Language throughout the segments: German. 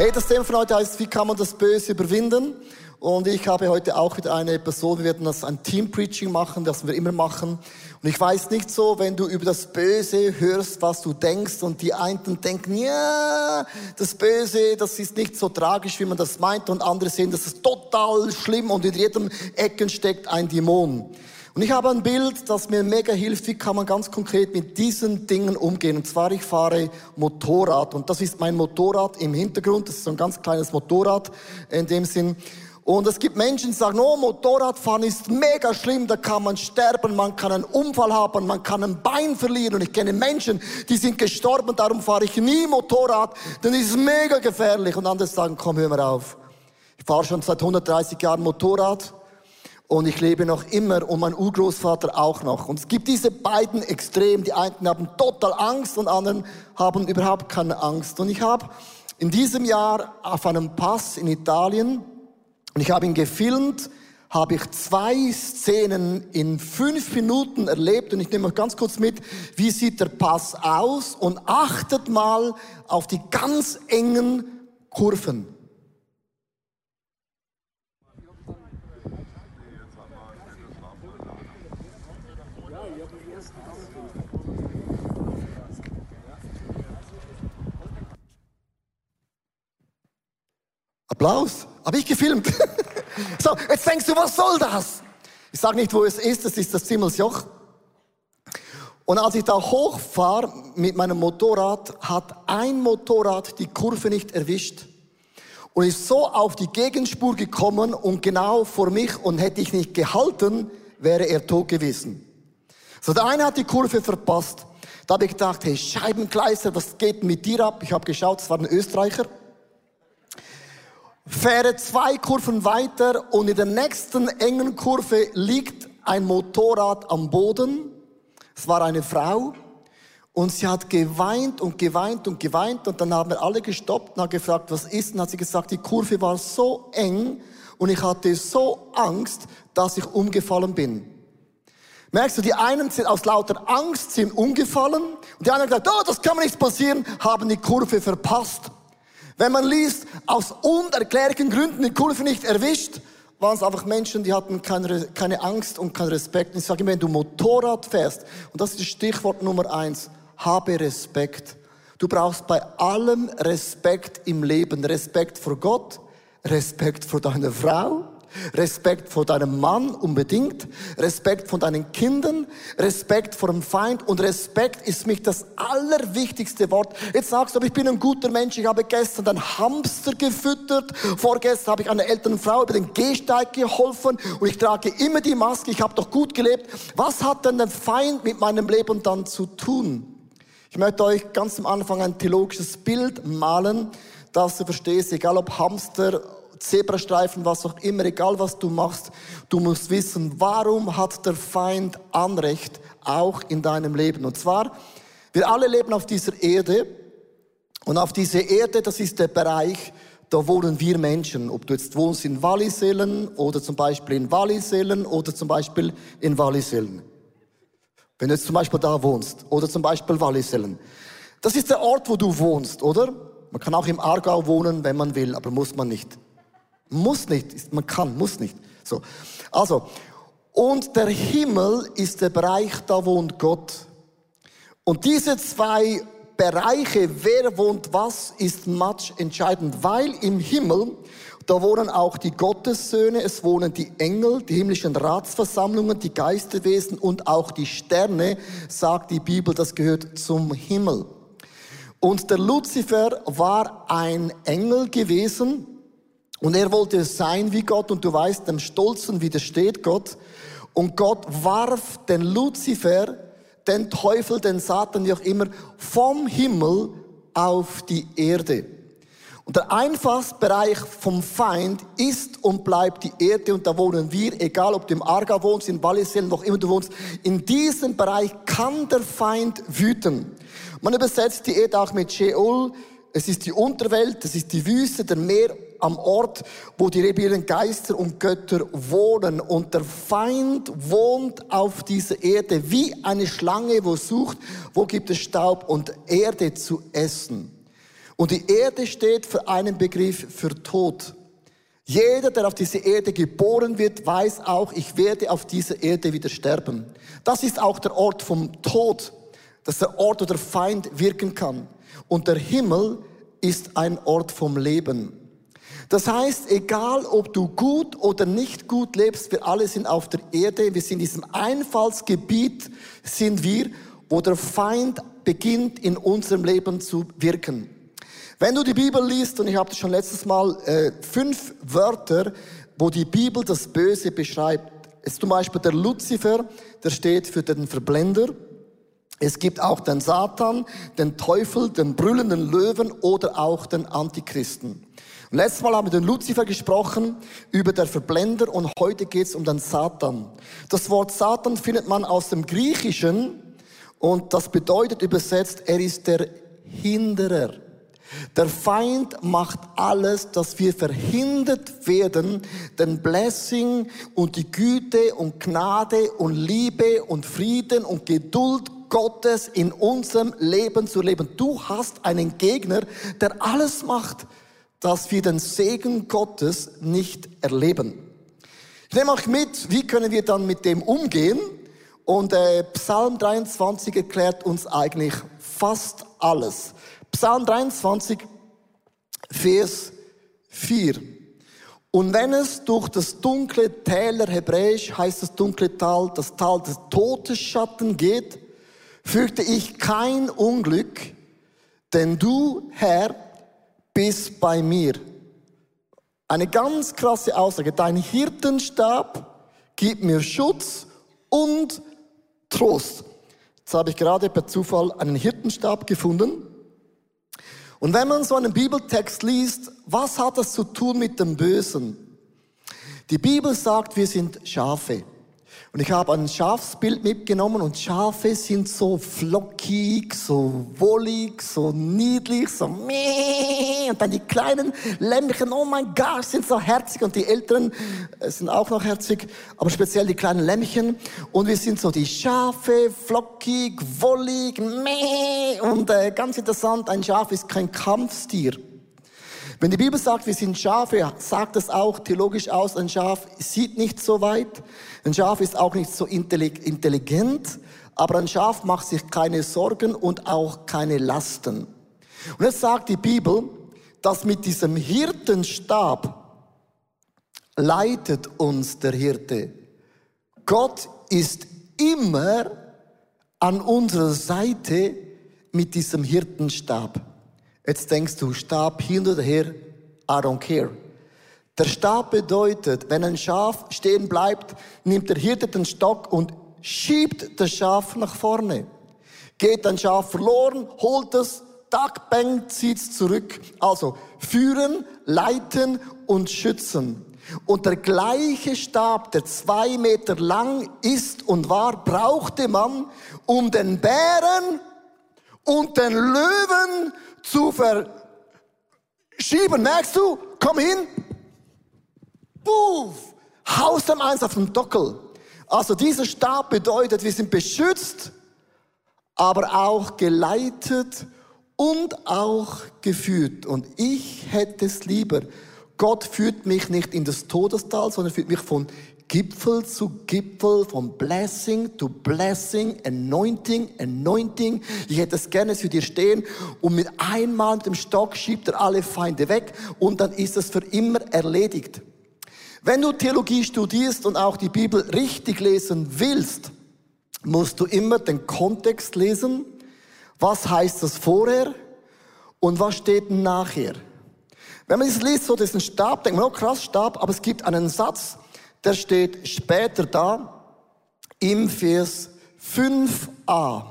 Hey, das Thema von heute heißt, wie kann man das Böse überwinden? Und ich habe heute auch wieder eine Person, wir werden das ein Team-Preaching machen, das wir immer machen. Und ich weiß nicht so, wenn du über das Böse hörst, was du denkst und die einen denken, ja, das Böse, das ist nicht so tragisch, wie man das meint und andere sehen, das ist total schlimm und in jedem Ecken steckt ein Dämon. Und ich habe ein Bild, das mir mega hilft, wie kann man ganz konkret mit diesen Dingen umgehen. Und zwar, ich fahre Motorrad und das ist mein Motorrad im Hintergrund, das ist so ein ganz kleines Motorrad in dem Sinn. Und es gibt Menschen, die sagen, oh, Motorradfahren ist mega schlimm, da kann man sterben, man kann einen Unfall haben, man kann ein Bein verlieren. Und ich kenne Menschen, die sind gestorben, darum fahre ich nie Motorrad, denn es ist mega gefährlich. Und andere sagen, komm, hör mal auf. Ich fahre schon seit 130 Jahren Motorrad und ich lebe noch immer und mein Urgroßvater auch noch. Und es gibt diese beiden Extremen. Die einen haben total Angst und anderen haben überhaupt keine Angst. Und ich habe in diesem Jahr auf einem Pass in Italien, und ich habe ihn gefilmt, habe ich zwei Szenen in fünf Minuten erlebt und ich nehme euch ganz kurz mit, wie sieht der Pass aus und achtet mal auf die ganz engen Kurven. Applaus. Habe ich gefilmt. so, jetzt denkst du, was soll das? Ich sage nicht, wo es ist, es ist das Zimmelsjoch. Und als ich da hochfahre mit meinem Motorrad, hat ein Motorrad die Kurve nicht erwischt und ist so auf die Gegenspur gekommen und genau vor mich und hätte ich nicht gehalten, wäre er tot gewesen. So, der eine hat die Kurve verpasst. Da habe ich gedacht, hey, Scheibenkleister, was geht mit dir ab? Ich habe geschaut, es war ein Österreicher fähre zwei Kurven weiter und in der nächsten engen Kurve liegt ein Motorrad am Boden. Es war eine Frau und sie hat geweint und geweint und geweint und dann haben wir alle gestoppt und haben gefragt, was ist? Und hat sie gesagt, die Kurve war so eng und ich hatte so Angst, dass ich umgefallen bin. Merkst du, die einen sind aus lauter Angst sind umgefallen und die anderen gesagt, oh, das kann mir nicht passieren, haben die Kurve verpasst. Wenn man liest, aus unerklärlichen Gründen die Kurve nicht erwischt, waren es einfach Menschen, die hatten keine, keine Angst und keinen Respekt. Ich sage immer, wenn du Motorrad fährst, und das ist das Stichwort Nummer eins, habe Respekt. Du brauchst bei allem Respekt im Leben. Respekt vor Gott, Respekt vor deiner Frau, Respekt vor deinem Mann unbedingt, Respekt vor deinen Kindern, Respekt vor dem Feind und Respekt ist mich das allerwichtigste Wort. Jetzt sagst du, aber ich bin ein guter Mensch, ich habe gestern einen Hamster gefüttert, vorgestern habe ich einer älteren Frau über den Gehsteig geholfen und ich trage immer die Maske, ich habe doch gut gelebt. Was hat denn der Feind mit meinem Leben dann zu tun? Ich möchte euch ganz am Anfang ein theologisches Bild malen, dass du verstehst, egal ob Hamster Zebrastreifen, was auch immer, egal was du machst, du musst wissen, warum hat der Feind Anrecht auch in deinem Leben. Und zwar, wir alle leben auf dieser Erde und auf dieser Erde, das ist der Bereich, da wohnen wir Menschen. Ob du jetzt wohnst in Wallisellen oder zum Beispiel in Wallisellen oder zum Beispiel in Wallisellen. Wenn du jetzt zum Beispiel da wohnst oder zum Beispiel Wallisellen. Das ist der Ort, wo du wohnst, oder? Man kann auch im Aargau wohnen, wenn man will, aber muss man nicht. Muss nicht, man kann, muss nicht. So. Also, und der Himmel ist der Bereich, da wohnt Gott. Und diese zwei Bereiche, wer wohnt was, ist match entscheidend, weil im Himmel, da wohnen auch die Gottessöhne, es wohnen die Engel, die himmlischen Ratsversammlungen, die Geisterwesen und auch die Sterne, sagt die Bibel, das gehört zum Himmel. Und der Luzifer war ein Engel gewesen, und er wollte sein wie Gott und du weißt, dem Stolzen widersteht Gott. Und Gott warf den Luzifer, den Teufel, den Satan, wie auch immer, vom Himmel auf die Erde. Und der Einfallsbereich vom Feind ist und bleibt die Erde und da wohnen wir, egal ob du im Arga wohnst, in Wallisellen, wo immer du wohnst. In diesem Bereich kann der Feind wüten. Man übersetzt die Erde auch mit Sheol. Es ist die Unterwelt, es ist die Wüste, der Meer am Ort, wo die rebellen Geister und Götter wohnen. Und der Feind wohnt auf dieser Erde wie eine Schlange, wo sucht, wo gibt es Staub und Erde zu essen. Und die Erde steht für einen Begriff für Tod. Jeder, der auf diese Erde geboren wird, weiß auch, ich werde auf dieser Erde wieder sterben. Das ist auch der Ort vom Tod. Das ist der Ort, wo der Feind wirken kann. Und der Himmel ist ein Ort vom Leben. Das heißt, egal ob du gut oder nicht gut lebst, wir alle sind auf der Erde, wir sind in diesem Einfallsgebiet, sind wir, wo der Feind beginnt in unserem Leben zu wirken. Wenn du die Bibel liest, und ich habe das schon letztes Mal, äh, fünf Wörter, wo die Bibel das Böse beschreibt, ist zum Beispiel der Luzifer, der steht für den Verblender. Es gibt auch den Satan, den Teufel, den brüllenden Löwen oder auch den Antichristen. Und letztes Mal haben wir den Luzifer gesprochen über den Verblender und heute geht es um den Satan. Das Wort Satan findet man aus dem Griechischen und das bedeutet übersetzt, er ist der Hinderer. Der Feind macht alles, dass wir verhindert werden, den Blessing und die Güte und Gnade und Liebe und Frieden und Geduld Gottes in unserem Leben zu leben. Du hast einen Gegner, der alles macht, dass wir den Segen Gottes nicht erleben. Ich nehme euch mit, wie können wir dann mit dem umgehen? Und äh, Psalm 23 erklärt uns eigentlich fast alles. Psalm 23, Vers 4. Und wenn es durch das dunkle Täler, hebräisch heißt das dunkle Tal, das Tal des Todesschatten geht, fürchte ich kein Unglück, denn du, Herr, bist bei mir. Eine ganz krasse Aussage. Dein Hirtenstab gibt mir Schutz und Trost. Jetzt habe ich gerade per Zufall einen Hirtenstab gefunden. Und wenn man so einen Bibeltext liest, was hat das zu tun mit dem Bösen? Die Bibel sagt, wir sind Schafe. Und ich habe ein Schafsbild mitgenommen und Schafe sind so flockig, so wollig, so niedlich, so meh. Und dann die kleinen Lämmchen, oh mein Gott, sind so herzig. Und die Älteren äh, sind auch noch herzig, aber speziell die kleinen Lämmchen. Und wir sind so die Schafe, flockig, wollig, meh. Und äh, ganz interessant, ein Schaf ist kein Kampfstier. Wenn die Bibel sagt, wir sind Schafe, sagt es auch theologisch aus, ein Schaf sieht nicht so weit, ein Schaf ist auch nicht so intelligent, aber ein Schaf macht sich keine Sorgen und auch keine Lasten. Und jetzt sagt die Bibel, dass mit diesem Hirtenstab leitet uns der Hirte. Gott ist immer an unserer Seite mit diesem Hirtenstab. Jetzt denkst du, Stab hin oder her, I don't care. Der Stab bedeutet, wenn ein Schaf stehen bleibt, nimmt der Hirte den Stock und schiebt das Schaf nach vorne. Geht ein Schaf verloren, holt es, tack, bang, zieht's zurück. Also führen, leiten und schützen. Und der gleiche Stab, der zwei Meter lang ist und war, brauchte man, um den Bären und den Löwen zu verschieben. Merkst du? Komm hin. Puff. Haus dem eins auf den Dockel. Also dieser Stab bedeutet, wir sind beschützt, aber auch geleitet und auch geführt. Und ich hätte es lieber. Gott führt mich nicht in das Todestal, sondern führt mich von Gipfel zu Gipfel, von Blessing to Blessing, Anointing, Anointing. Ich hätte es gerne für dir stehen und mit einmal mit dem Stock schiebt er alle Feinde weg und dann ist es für immer erledigt. Wenn du Theologie studierst und auch die Bibel richtig lesen willst, musst du immer den Kontext lesen. Was heißt das vorher und was steht nachher? Wenn man das liest, so ein Stab, denkt man, oh krass, Stab, aber es gibt einen Satz, der steht später da im Vers 5a.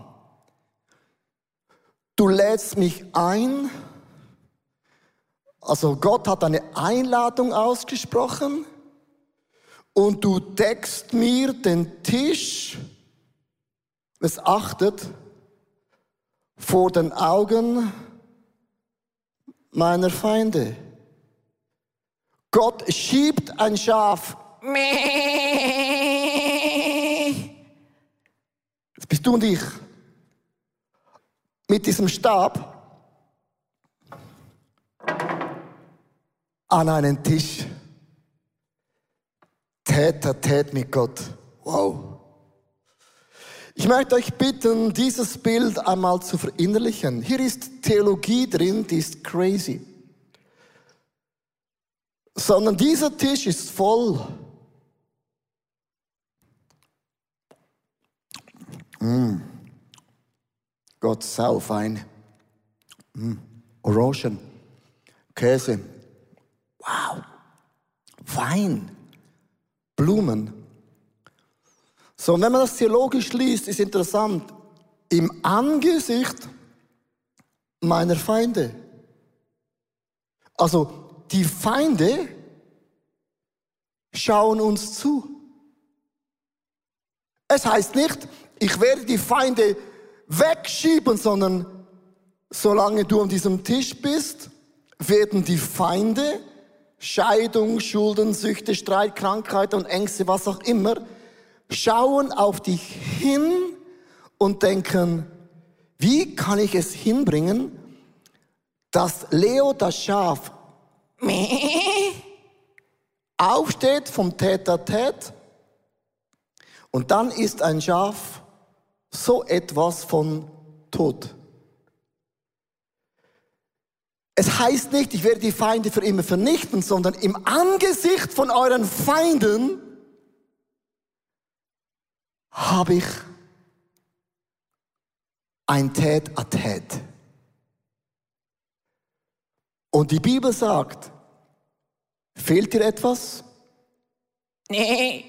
Du lädst mich ein, also Gott hat eine Einladung ausgesprochen und du deckst mir den Tisch, es achtet, vor den Augen meiner Feinde. Gott schiebt ein Schaf das bist du und ich. Mit diesem Stab. an einen Tisch. Täter, tät mit Gott. Wow. Ich möchte euch bitten, dieses Bild einmal zu verinnerlichen. Hier ist Theologie drin, die ist crazy. Sondern dieser Tisch ist voll. Mm. Gott saufein. Mm. Orangen. Käse. Wow. Wein. Blumen. So, und wenn man das theologisch liest, ist interessant. Im Angesicht meiner Feinde. Also, die Feinde schauen uns zu. Es heißt nicht, ich werde die Feinde wegschieben, sondern solange du an diesem Tisch bist, werden die Feinde, Scheidung, Schulden, Süchte, Streit, Krankheit und Ängste, was auch immer, schauen auf dich hin und denken, wie kann ich es hinbringen, dass Leo das Schaf aufsteht vom Täter-Tät und dann ist ein Schaf so etwas von tot. Es heißt nicht, ich werde die Feinde für immer vernichten, sondern im Angesicht von euren Feinden habe ich ein Tät a Tät. Und die Bibel sagt, fehlt dir etwas? Nee.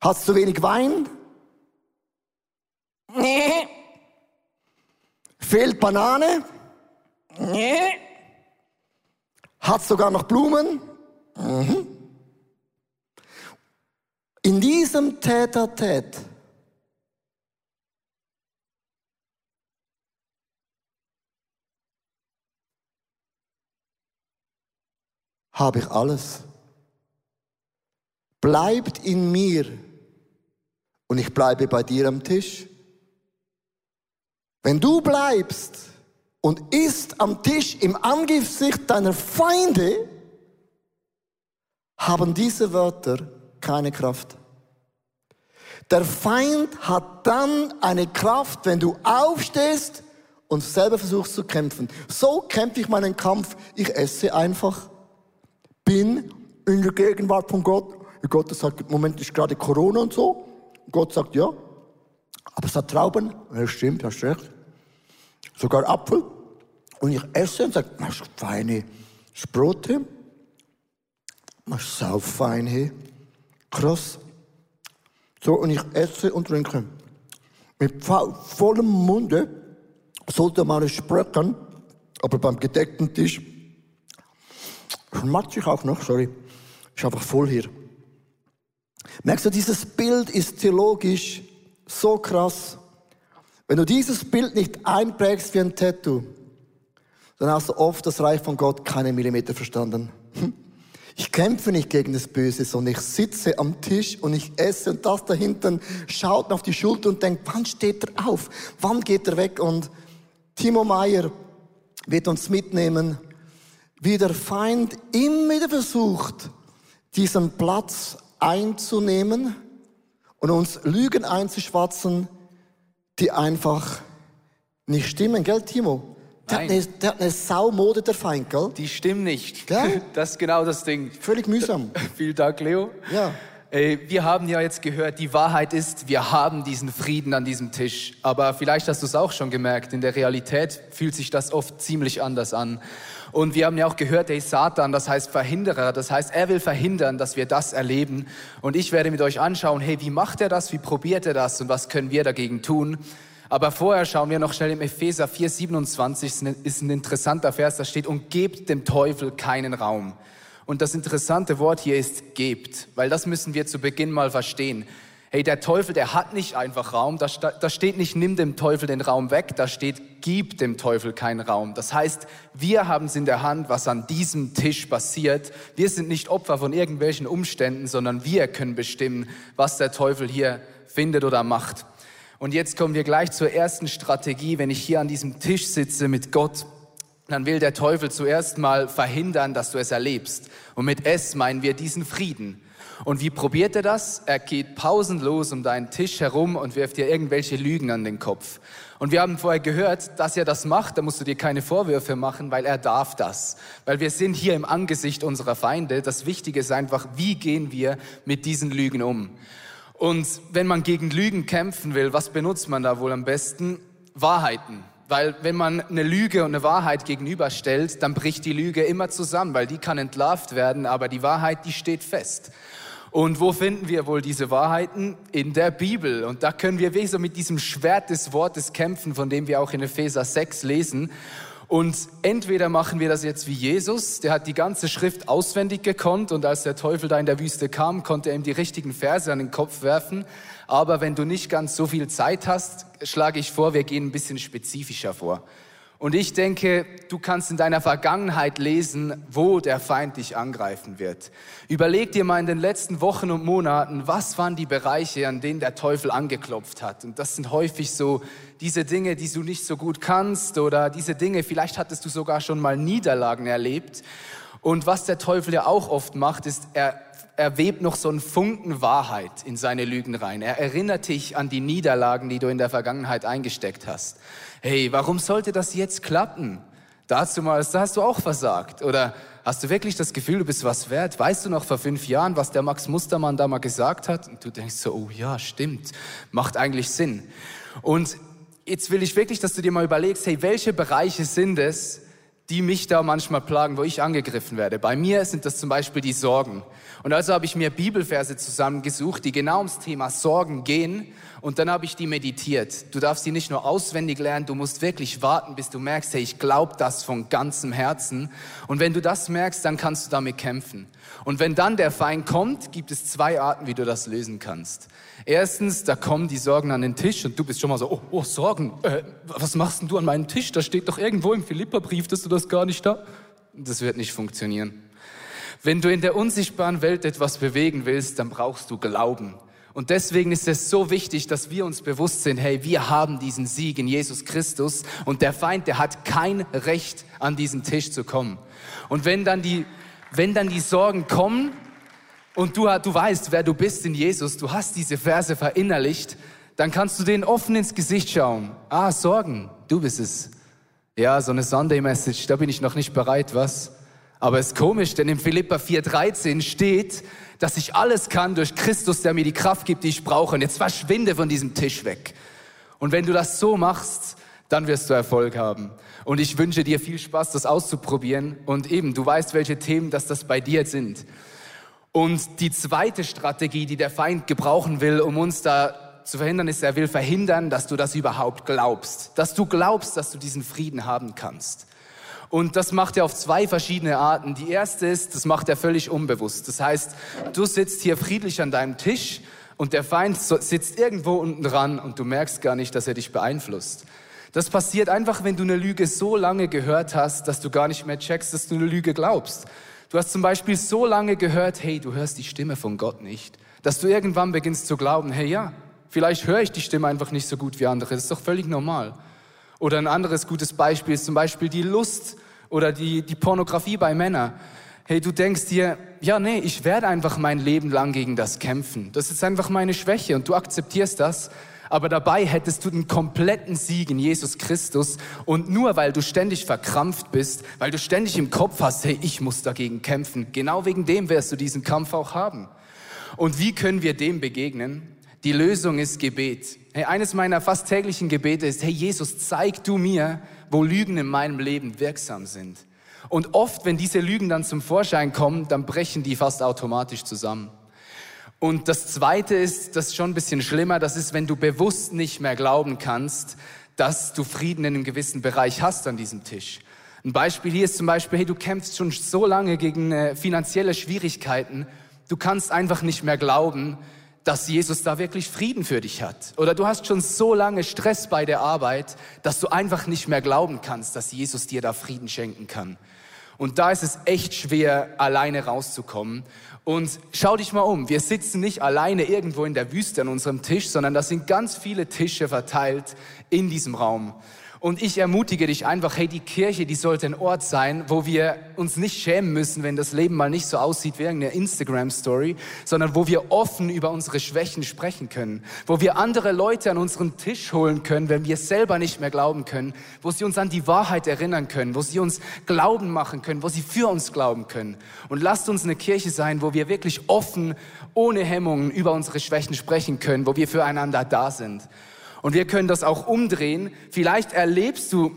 Hast du wenig Wein? Nee. Fehlt Banane? Nee. Hat sogar noch Blumen? Mhm. In diesem Täter-Tät habe ich alles. Bleibt in mir und ich bleibe bei dir am Tisch. Wenn du bleibst und isst am Tisch im Angesicht deiner Feinde, haben diese Wörter keine Kraft. Der Feind hat dann eine Kraft, wenn du aufstehst und selber versuchst zu kämpfen. So kämpfe ich meinen Kampf. Ich esse einfach, bin in der Gegenwart von Gott. Gott sagt, im Moment ist gerade Corona und so. Gott sagt, ja, aber es hat Trauben. Ja, stimmt, hast recht. Sogar Apfel. Und ich esse und sage, machst du feine Brote? Machst sau fein, Krass. So, und ich esse und trinke. Mit vollem Munde sollte man sprechen, aber beim gedeckten Tisch schmatze ich auch noch, sorry. Ist einfach voll hier. Merkst du, dieses Bild ist theologisch so krass. Wenn du dieses Bild nicht einprägst wie ein Tattoo, dann hast du oft das Reich von Gott keine Millimeter verstanden. Hm? Ich kämpfe nicht gegen das Böse, sondern ich sitze am Tisch und ich esse und das da hinten schaut mir auf die Schulter und denkt, wann steht er auf? Wann geht er weg? Und Timo Meyer wird uns mitnehmen, wie der Feind immer wieder versucht, diesen Platz einzunehmen und uns Lügen einzuschwatzen, die einfach nicht stimmen, gell, Timo? Der hat, eine, der hat eine Saumode, der Feind, gell? Die stimmen nicht. Gell? Das ist genau das Ding. Völlig mühsam. Vielen Dank, Leo. Ja. Wir haben ja jetzt gehört, die Wahrheit ist, wir haben diesen Frieden an diesem Tisch. Aber vielleicht hast du es auch schon gemerkt, in der Realität fühlt sich das oft ziemlich anders an. Und wir haben ja auch gehört, der Satan, das heißt Verhinderer, das heißt, er will verhindern, dass wir das erleben. Und ich werde mit euch anschauen, hey, wie macht er das, wie probiert er das und was können wir dagegen tun? Aber vorher schauen wir noch schnell im Epheser 4, 27, ist ein interessanter Vers, da steht, und gebt dem Teufel keinen Raum. Und das interessante Wort hier ist gebt, weil das müssen wir zu Beginn mal verstehen. Hey, der Teufel, der hat nicht einfach Raum. Da, da steht nicht, nimm dem Teufel den Raum weg. Da steht, gib dem Teufel keinen Raum. Das heißt, wir haben es in der Hand, was an diesem Tisch passiert. Wir sind nicht Opfer von irgendwelchen Umständen, sondern wir können bestimmen, was der Teufel hier findet oder macht. Und jetzt kommen wir gleich zur ersten Strategie, wenn ich hier an diesem Tisch sitze mit Gott. Dann will der Teufel zuerst mal verhindern, dass du es erlebst. Und mit es meinen wir diesen Frieden. Und wie probiert er das? Er geht pausenlos um deinen Tisch herum und wirft dir irgendwelche Lügen an den Kopf. Und wir haben vorher gehört, dass er das macht, da musst du dir keine Vorwürfe machen, weil er darf das. Weil wir sind hier im Angesicht unserer Feinde. Das Wichtige ist einfach, wie gehen wir mit diesen Lügen um? Und wenn man gegen Lügen kämpfen will, was benutzt man da wohl am besten? Wahrheiten. Weil wenn man eine Lüge und eine Wahrheit gegenüberstellt, dann bricht die Lüge immer zusammen, weil die kann entlarvt werden, aber die Wahrheit, die steht fest. Und wo finden wir wohl diese Wahrheiten? In der Bibel. Und da können wir wie so mit diesem Schwert des Wortes kämpfen, von dem wir auch in Epheser 6 lesen. Und entweder machen wir das jetzt wie Jesus, der hat die ganze Schrift auswendig gekonnt und als der Teufel da in der Wüste kam, konnte er ihm die richtigen Verse an den Kopf werfen. Aber wenn du nicht ganz so viel Zeit hast, schlage ich vor, wir gehen ein bisschen spezifischer vor. Und ich denke, du kannst in deiner Vergangenheit lesen, wo der Feind dich angreifen wird. Überleg dir mal in den letzten Wochen und Monaten, was waren die Bereiche, an denen der Teufel angeklopft hat. Und das sind häufig so diese Dinge, die du nicht so gut kannst oder diese Dinge, vielleicht hattest du sogar schon mal Niederlagen erlebt. Und was der Teufel ja auch oft macht, ist, er er webt noch so einen Funken Wahrheit in seine Lügen rein. Er erinnert dich an die Niederlagen, die du in der Vergangenheit eingesteckt hast. Hey, warum sollte das jetzt klappen? Dazu mal, da hast du auch versagt. Oder hast du wirklich das Gefühl, du bist was wert? Weißt du noch vor fünf Jahren, was der Max Mustermann da mal gesagt hat? Und du denkst so, oh ja, stimmt. Macht eigentlich Sinn. Und jetzt will ich wirklich, dass du dir mal überlegst, hey, welche Bereiche sind es, die mich da manchmal plagen, wo ich angegriffen werde. Bei mir sind das zum Beispiel die Sorgen. Und also habe ich mir Bibelverse zusammengesucht, die genau ums Thema Sorgen gehen. Und dann habe ich die meditiert. Du darfst sie nicht nur auswendig lernen, du musst wirklich warten, bis du merkst, hey, ich glaube das von ganzem Herzen. Und wenn du das merkst, dann kannst du damit kämpfen. Und wenn dann der Feind kommt, gibt es zwei Arten, wie du das lösen kannst. Erstens, da kommen die Sorgen an den Tisch und du bist schon mal so, oh, oh Sorgen, äh, was machst denn du an meinem Tisch? Da steht doch irgendwo im Philipperbrief, dass du das gar nicht da. Das wird nicht funktionieren. Wenn du in der unsichtbaren Welt etwas bewegen willst, dann brauchst du Glauben. Und deswegen ist es so wichtig, dass wir uns bewusst sind, hey, wir haben diesen Sieg in Jesus Christus und der Feind, der hat kein Recht, an diesen Tisch zu kommen. Und wenn dann die, wenn dann die Sorgen kommen, und du, du weißt, wer du bist in Jesus, du hast diese Verse verinnerlicht, dann kannst du denen offen ins Gesicht schauen. Ah, Sorgen, du bist es. Ja, so eine Sunday Message, da bin ich noch nicht bereit, was? Aber es ist komisch, denn in Philippa 4,13 steht, dass ich alles kann durch Christus, der mir die Kraft gibt, die ich brauche. Und jetzt verschwinde von diesem Tisch weg. Und wenn du das so machst, dann wirst du Erfolg haben. Und ich wünsche dir viel Spaß, das auszuprobieren. Und eben, du weißt, welche Themen dass das bei dir sind. Und die zweite Strategie, die der Feind gebrauchen will, um uns da zu verhindern, ist, er will verhindern, dass du das überhaupt glaubst. Dass du glaubst, dass du diesen Frieden haben kannst. Und das macht er auf zwei verschiedene Arten. Die erste ist, das macht er völlig unbewusst. Das heißt, du sitzt hier friedlich an deinem Tisch und der Feind sitzt irgendwo unten dran und du merkst gar nicht, dass er dich beeinflusst. Das passiert einfach, wenn du eine Lüge so lange gehört hast, dass du gar nicht mehr checkst, dass du eine Lüge glaubst. Du hast zum Beispiel so lange gehört, hey, du hörst die Stimme von Gott nicht, dass du irgendwann beginnst zu glauben, hey ja, vielleicht höre ich die Stimme einfach nicht so gut wie andere, das ist doch völlig normal. Oder ein anderes gutes Beispiel ist zum Beispiel die Lust oder die, die Pornografie bei Männern. Hey, du denkst dir, ja, nee, ich werde einfach mein Leben lang gegen das kämpfen. Das ist einfach meine Schwäche und du akzeptierst das aber dabei hättest du den kompletten Sieg in Jesus Christus und nur weil du ständig verkrampft bist, weil du ständig im Kopf hast, hey, ich muss dagegen kämpfen, genau wegen dem wirst du diesen Kampf auch haben. Und wie können wir dem begegnen? Die Lösung ist Gebet. Hey, eines meiner fast täglichen Gebete ist, hey Jesus, zeig du mir, wo Lügen in meinem Leben wirksam sind. Und oft, wenn diese Lügen dann zum Vorschein kommen, dann brechen die fast automatisch zusammen. Und das Zweite ist, das ist schon ein bisschen schlimmer, das ist, wenn du bewusst nicht mehr glauben kannst, dass du Frieden in einem gewissen Bereich hast an diesem Tisch. Ein Beispiel hier ist zum Beispiel, hey, du kämpfst schon so lange gegen äh, finanzielle Schwierigkeiten, du kannst einfach nicht mehr glauben, dass Jesus da wirklich Frieden für dich hat. Oder du hast schon so lange Stress bei der Arbeit, dass du einfach nicht mehr glauben kannst, dass Jesus dir da Frieden schenken kann. Und da ist es echt schwer, alleine rauszukommen. Und schau dich mal um, wir sitzen nicht alleine irgendwo in der Wüste an unserem Tisch, sondern da sind ganz viele Tische verteilt in diesem Raum. Und ich ermutige dich einfach, hey, die Kirche, die sollte ein Ort sein, wo wir uns nicht schämen müssen, wenn das Leben mal nicht so aussieht wie irgendeine Instagram-Story, sondern wo wir offen über unsere Schwächen sprechen können, wo wir andere Leute an unseren Tisch holen können, wenn wir selber nicht mehr glauben können, wo sie uns an die Wahrheit erinnern können, wo sie uns Glauben machen können, wo sie für uns glauben können. Und lasst uns eine Kirche sein, wo wir wirklich offen, ohne Hemmungen über unsere Schwächen sprechen können, wo wir füreinander da sind. Und wir können das auch umdrehen. Vielleicht erlebst du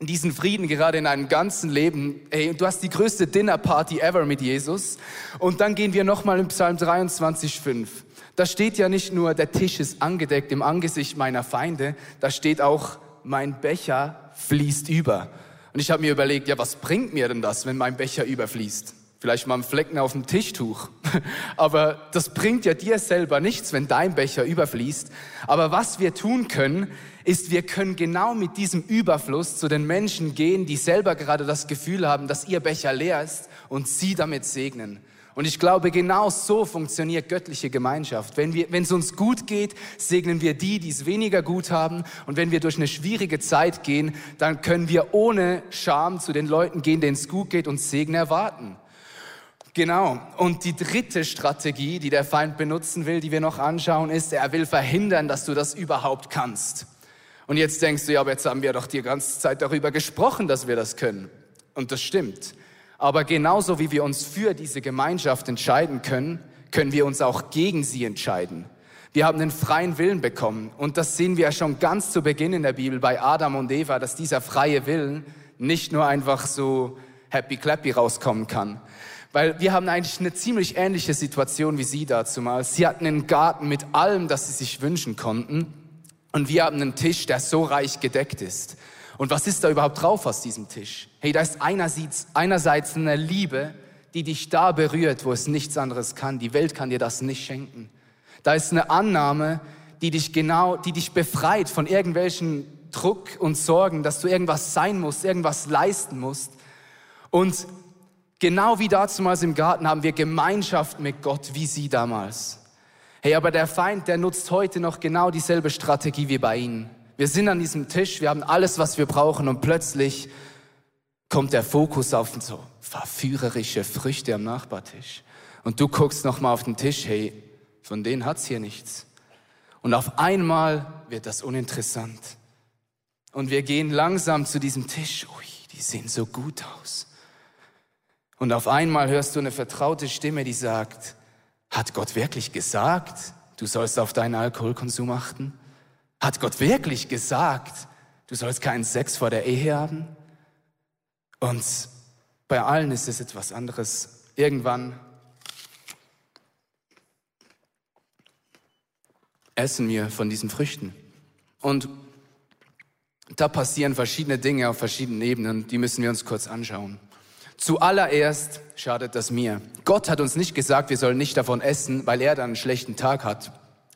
diesen Frieden gerade in deinem ganzen Leben. Ey, du hast die größte Dinnerparty ever mit Jesus. Und dann gehen wir nochmal in Psalm 23,5. Da steht ja nicht nur, der Tisch ist angedeckt im Angesicht meiner Feinde, da steht auch, mein Becher fließt über. Und ich habe mir überlegt, ja, was bringt mir denn das, wenn mein Becher überfließt? Vielleicht mal einen Flecken auf dem Tischtuch. Aber das bringt ja dir selber nichts, wenn dein Becher überfließt. Aber was wir tun können, ist, wir können genau mit diesem Überfluss zu den Menschen gehen, die selber gerade das Gefühl haben, dass ihr Becher leer ist und sie damit segnen. Und ich glaube, genau so funktioniert göttliche Gemeinschaft. Wenn, wir, wenn es uns gut geht, segnen wir die, die es weniger gut haben. Und wenn wir durch eine schwierige Zeit gehen, dann können wir ohne Scham zu den Leuten gehen, denen es gut geht und Segen erwarten. Genau. Und die dritte Strategie, die der Feind benutzen will, die wir noch anschauen, ist, er will verhindern, dass du das überhaupt kannst. Und jetzt denkst du, ja, aber jetzt haben wir doch die ganze Zeit darüber gesprochen, dass wir das können. Und das stimmt. Aber genauso wie wir uns für diese Gemeinschaft entscheiden können, können wir uns auch gegen sie entscheiden. Wir haben einen freien Willen bekommen. Und das sehen wir ja schon ganz zu Beginn in der Bibel bei Adam und Eva, dass dieser freie Willen nicht nur einfach so happy clappy rauskommen kann, weil wir haben eigentlich eine ziemlich ähnliche Situation wie Sie dazu mal. Sie hatten einen Garten mit allem, das Sie sich wünschen konnten. Und wir haben einen Tisch, der so reich gedeckt ist. Und was ist da überhaupt drauf aus diesem Tisch? Hey, da ist einerseits, einerseits eine Liebe, die dich da berührt, wo es nichts anderes kann. Die Welt kann dir das nicht schenken. Da ist eine Annahme, die dich genau, die dich befreit von irgendwelchen Druck und Sorgen, dass du irgendwas sein musst, irgendwas leisten musst. Und Genau wie damals im Garten haben wir Gemeinschaft mit Gott, wie sie damals. Hey, aber der Feind, der nutzt heute noch genau dieselbe Strategie wie bei ihnen. Wir sind an diesem Tisch, wir haben alles, was wir brauchen und plötzlich kommt der Fokus auf so verführerische Früchte am Nachbartisch. Und du guckst nochmal auf den Tisch, hey, von denen hat's hier nichts. Und auf einmal wird das uninteressant. Und wir gehen langsam zu diesem Tisch. Ui, die sehen so gut aus. Und auf einmal hörst du eine vertraute Stimme, die sagt, hat Gott wirklich gesagt, du sollst auf deinen Alkoholkonsum achten? Hat Gott wirklich gesagt, du sollst keinen Sex vor der Ehe haben? Und bei allen ist es etwas anderes. Irgendwann essen wir von diesen Früchten. Und da passieren verschiedene Dinge auf verschiedenen Ebenen, die müssen wir uns kurz anschauen. Zuallererst schadet das mir. Gott hat uns nicht gesagt, wir sollen nicht davon essen, weil er dann einen schlechten Tag hat,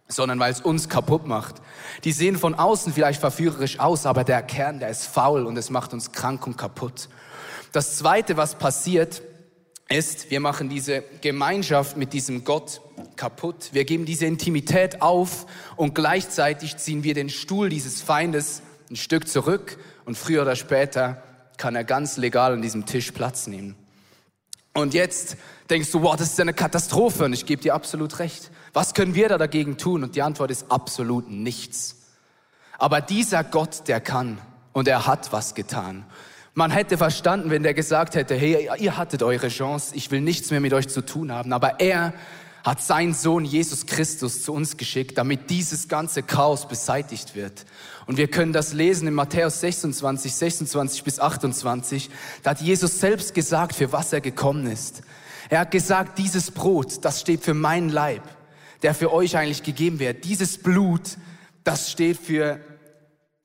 sondern weil es uns kaputt macht. Die sehen von außen vielleicht verführerisch aus, aber der Kern, der ist faul und es macht uns krank und kaputt. Das Zweite, was passiert, ist, wir machen diese Gemeinschaft mit diesem Gott kaputt. Wir geben diese Intimität auf und gleichzeitig ziehen wir den Stuhl dieses Feindes ein Stück zurück und früher oder später kann er ganz legal an diesem Tisch Platz nehmen. Und jetzt denkst du, wow, das ist eine Katastrophe und ich gebe dir absolut recht. Was können wir da dagegen tun? Und die Antwort ist absolut nichts. Aber dieser Gott, der kann und er hat was getan. Man hätte verstanden, wenn der gesagt hätte, hey, ihr hattet eure Chance, ich will nichts mehr mit euch zu tun haben. Aber er hat seinen Sohn Jesus Christus zu uns geschickt, damit dieses ganze Chaos beseitigt wird. Und wir können das lesen in Matthäus 26, 26 bis 28. Da hat Jesus selbst gesagt, für was er gekommen ist. Er hat gesagt, dieses Brot, das steht für meinen Leib, der für euch eigentlich gegeben wird. Dieses Blut, das steht für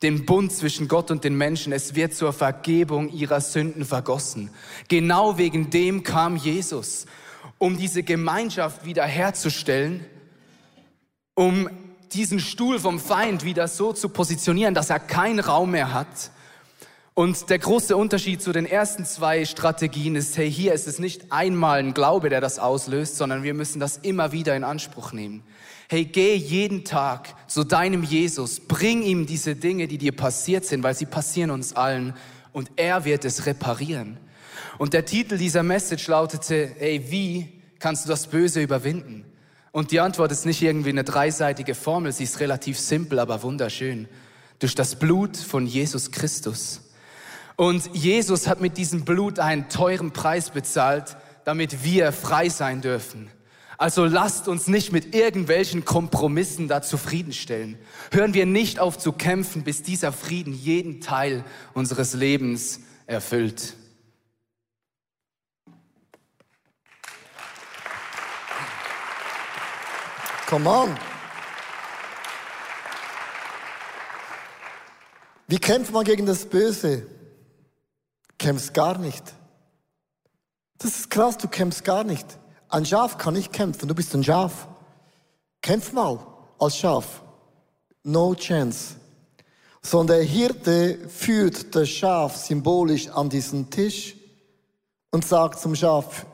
den Bund zwischen Gott und den Menschen. Es wird zur Vergebung ihrer Sünden vergossen. Genau wegen dem kam Jesus, um diese Gemeinschaft wiederherzustellen, um diesen Stuhl vom Feind wieder so zu positionieren, dass er keinen Raum mehr hat. Und der große Unterschied zu den ersten zwei Strategien ist, hey, hier ist es nicht einmal ein Glaube, der das auslöst, sondern wir müssen das immer wieder in Anspruch nehmen. Hey, geh jeden Tag zu deinem Jesus, bring ihm diese Dinge, die dir passiert sind, weil sie passieren uns allen und er wird es reparieren. Und der Titel dieser Message lautete, hey, wie kannst du das Böse überwinden? Und die Antwort ist nicht irgendwie eine dreiseitige Formel, sie ist relativ simpel, aber wunderschön. Durch das Blut von Jesus Christus. Und Jesus hat mit diesem Blut einen teuren Preis bezahlt, damit wir frei sein dürfen. Also lasst uns nicht mit irgendwelchen Kompromissen da zufriedenstellen. Hören wir nicht auf zu kämpfen, bis dieser Frieden jeden Teil unseres Lebens erfüllt. Come on. Wie kämpft man gegen das Böse? kämpfst gar nicht. Das ist krass, du kämpfst gar nicht. Ein Schaf kann nicht kämpfen, du bist ein Schaf. Kämpf mal als Schaf. No chance. Sondern der Hirte führt das Schaf symbolisch an diesen Tisch und sagt zum Schaf,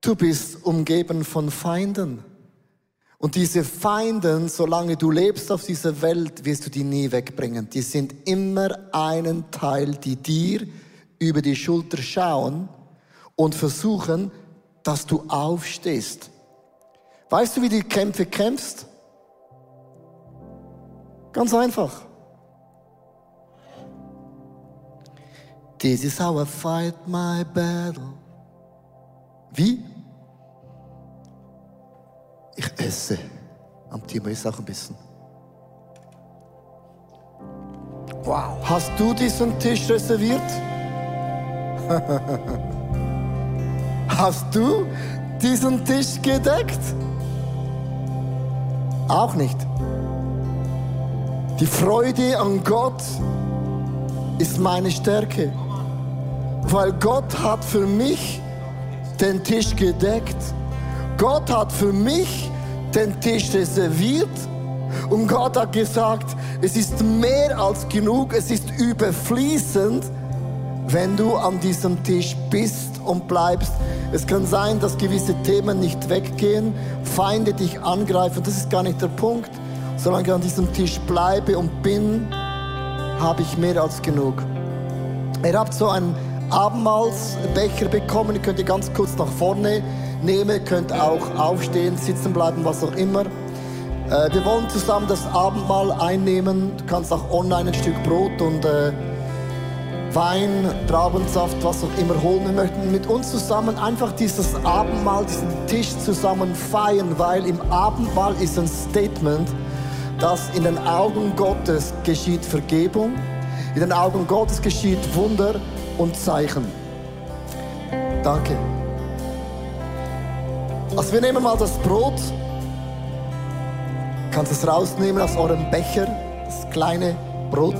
du bist umgeben von Feinden. Und diese Feinden, solange du lebst auf dieser Welt, wirst du die nie wegbringen. Die sind immer einen Teil, die dir über die Schulter schauen und versuchen, dass du aufstehst. Weißt du, wie du die Kämpfe kämpfst? Ganz einfach. This is how I fight my battle. Wie? Ich esse. Am Thema ist auch ein bisschen. Wow. Hast du diesen Tisch reserviert? Hast du diesen Tisch gedeckt? Auch nicht. Die Freude an Gott ist meine Stärke, weil Gott hat für mich den Tisch gedeckt. Gott hat für mich den Tisch reserviert und Gott hat gesagt, es ist mehr als genug, es ist überfließend wenn du an diesem Tisch bist und bleibst. Es kann sein, dass gewisse Themen nicht weggehen, Feinde dich angreifen. Das ist gar nicht der Punkt. Solange ich an diesem Tisch bleibe und bin, habe ich mehr als genug. Ihr habt so einen Abendmahlsbecher bekommen. Ihr könnt ihr ganz kurz nach vorne nehmen. Ihr könnt auch aufstehen, sitzen bleiben, was auch immer. Äh, wir wollen zusammen das Abendmahl einnehmen. Du kannst auch online ein Stück Brot und äh, Wein, Traubensaft, was auch immer holen. Wir möchten mit uns zusammen einfach dieses Abendmahl, diesen Tisch zusammen feiern, weil im Abendmahl ist ein Statement, dass in den Augen Gottes geschieht Vergebung, in den Augen Gottes geschieht Wunder und Zeichen. Danke. Also wir nehmen mal das Brot, kannst es rausnehmen aus eurem Becher, das kleine Brot.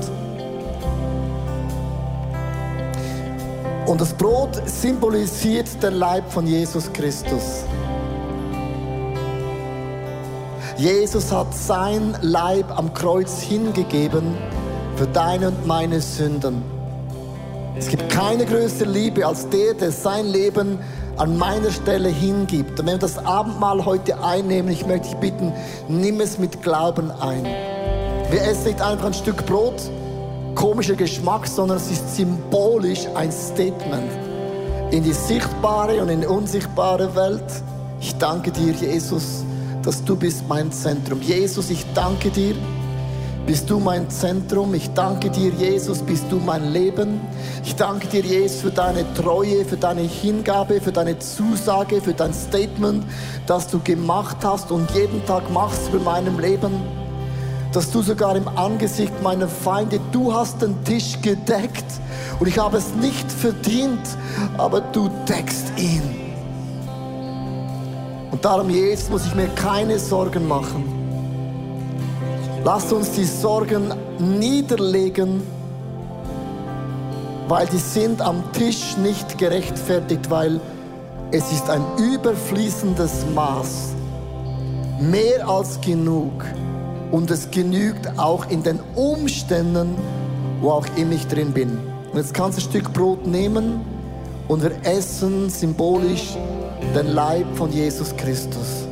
Und das Brot symbolisiert den Leib von Jesus Christus. Jesus hat sein Leib am Kreuz hingegeben für deine und meine Sünden. Es gibt keine größere Liebe als der, der sein Leben an meiner Stelle hingibt. Und wenn wir das Abendmahl heute einnehmen, ich möchte dich bitten, nimm es mit Glauben ein. Wir essen nicht einfach ein Stück Brot, komischer Geschmack, sondern es ist symbolisch ein Statement in die sichtbare und in die unsichtbare Welt. Ich danke dir, Jesus, dass du bist mein Zentrum. Jesus, ich danke dir, bist du mein Zentrum. Ich danke dir, Jesus, bist du mein Leben. Ich danke dir, Jesus, für deine Treue, für deine Hingabe, für deine Zusage, für dein Statement, das du gemacht hast und jeden Tag machst für meinem Leben dass du sogar im Angesicht meiner Feinde, du hast den Tisch gedeckt und ich habe es nicht verdient, aber du deckst ihn. Und darum, Jesus, muss ich mir keine Sorgen machen. Lasst uns die Sorgen niederlegen, weil die sind am Tisch nicht gerechtfertigt, weil es ist ein überfließendes Maß, mehr als genug und es genügt auch in den Umständen, wo auch immer ich drin bin. Und jetzt kannst du ein Stück Brot nehmen und wir essen symbolisch den Leib von Jesus Christus.